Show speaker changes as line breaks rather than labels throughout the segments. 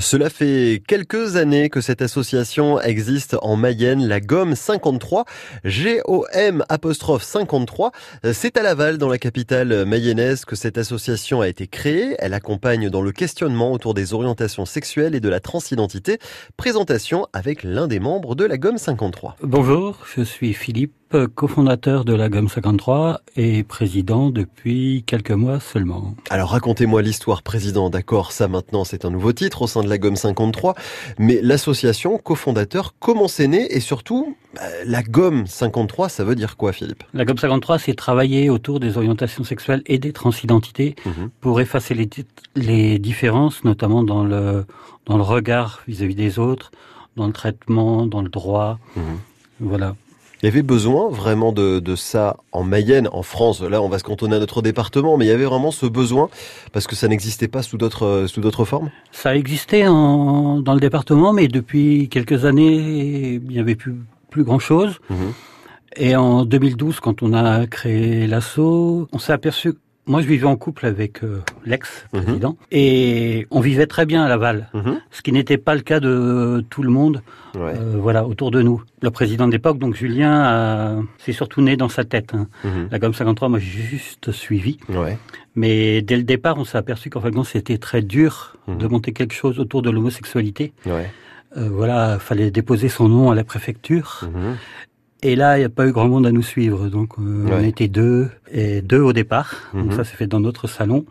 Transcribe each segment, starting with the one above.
Cela fait quelques années que cette association existe en Mayenne, la Gomme 53, G-O-M apostrophe 53. C'est à Laval, dans la capitale mayonnaise, que cette association a été créée. Elle accompagne dans le questionnement autour des orientations sexuelles et de la transidentité. Présentation avec l'un des membres de la Gomme 53.
Bonjour, je suis Philippe cofondateur de la Gomme 53 et président depuis quelques mois seulement.
Alors racontez-moi l'histoire président, d'accord, ça maintenant c'est un nouveau titre au sein de la Gomme 53, mais l'association cofondateur, comment c'est né et surtout bah, la Gomme 53, ça veut dire quoi Philippe?
La Gomme 53 c'est travailler autour des orientations sexuelles et des transidentités mhm. pour effacer les, les, différences, notamment dans le, dans le regard vis-à-vis des autres, dans le traitement, dans le droit. Mhm. Voilà.
Il y avait besoin vraiment de, de, ça en Mayenne, en France. Là, on va se cantonner à notre département, mais il y avait vraiment ce besoin parce que ça n'existait pas sous d'autres sous d'autres formes.
Ça existait en, dans le département, mais depuis quelques années, il n'y avait plus plus grand chose. Mhm. Et en 2012, quand on a créé l'assaut, on s'est aperçu moi, je vivais en couple avec euh, l'ex-président mhm. et on vivait très bien à Laval, mhm. ce qui n'était pas le cas de tout le monde, euh, voilà, autour de nous. Le président d'époque, donc Julien, c'est surtout né dans sa tête. Hein. Mhm. La gomme 53, moi, j'ai juste suivi. Mais dès le départ, on s'est aperçu qu'en fait, c'était très dur de monter quelque chose autour de l'homosexualité. Euh, voilà, fallait déposer son nom à la préfecture. Et là, il n'y a pas eu grand monde à nous suivre. Donc, euh, on était deux, et deux au départ. Donc, mhm. ça s'est fait dans notre salon.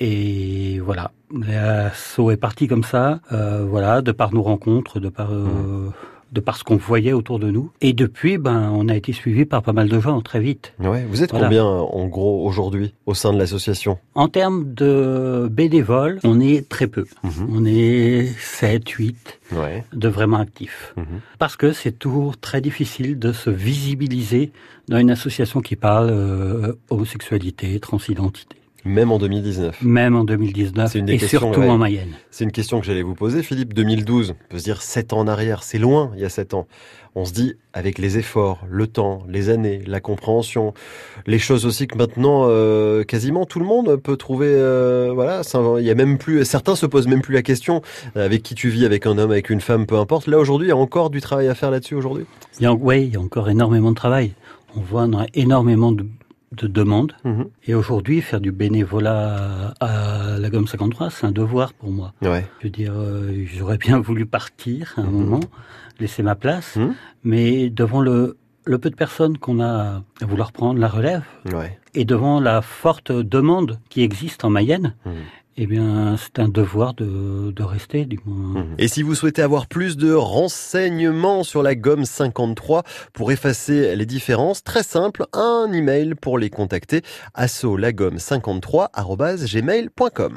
Et voilà, l'assaut est parti comme ça, euh, voilà, de par nos rencontres, de par euh, mhm de parce qu'on voyait autour de nous. Et depuis, ben, on a été suivi par pas mal de gens très vite.
Ouais. Vous êtes combien en gros aujourd'hui au sein de l'association?
En termes de bénévoles, on est très peu. Mhm. On est 7, 8 ouais. de vraiment actifs. Mhm. Parce que c'est toujours très difficile de se visibiliser dans une association qui parle euh, homosexualité, transidentité.
Même en 2019.
Même en 2019. Une et surtout en Mayenne.
C'est une question que j'allais vous poser, Philippe. 2012, on peut se dire 7 ans en arrière. C'est loin, il y a 7 ans. On se dit, avec les efforts, le temps, les années, la compréhension, les choses aussi que maintenant, euh, quasiment tout le monde peut trouver, euh, voilà, il y a même plus, certains se posent même plus la question, euh, avec qui tu vis, avec un homme, avec une femme, peu importe. Là, aujourd'hui, il y a encore du travail à faire là-dessus aujourd'hui?
Oui, il y a encore énormément de travail. On voit on a énormément de de demande. Mhm. Et aujourd'hui, faire du bénévolat à la Gomme 53, c'est un devoir pour moi. Ouais. Je veux dire, euh, j'aurais bien voulu partir à un mhm. moment, laisser ma place, mhm. mais devant le, le peu de personnes qu'on a à vouloir prendre la relève, ouais. et devant la forte demande qui existe en Mayenne, eh bien, c'est un devoir de, de rester, du moins.
Et si vous souhaitez avoir plus de renseignements sur la gomme 53 pour effacer les différences, très simple, un email pour les contacter, asso 53 gmail.com.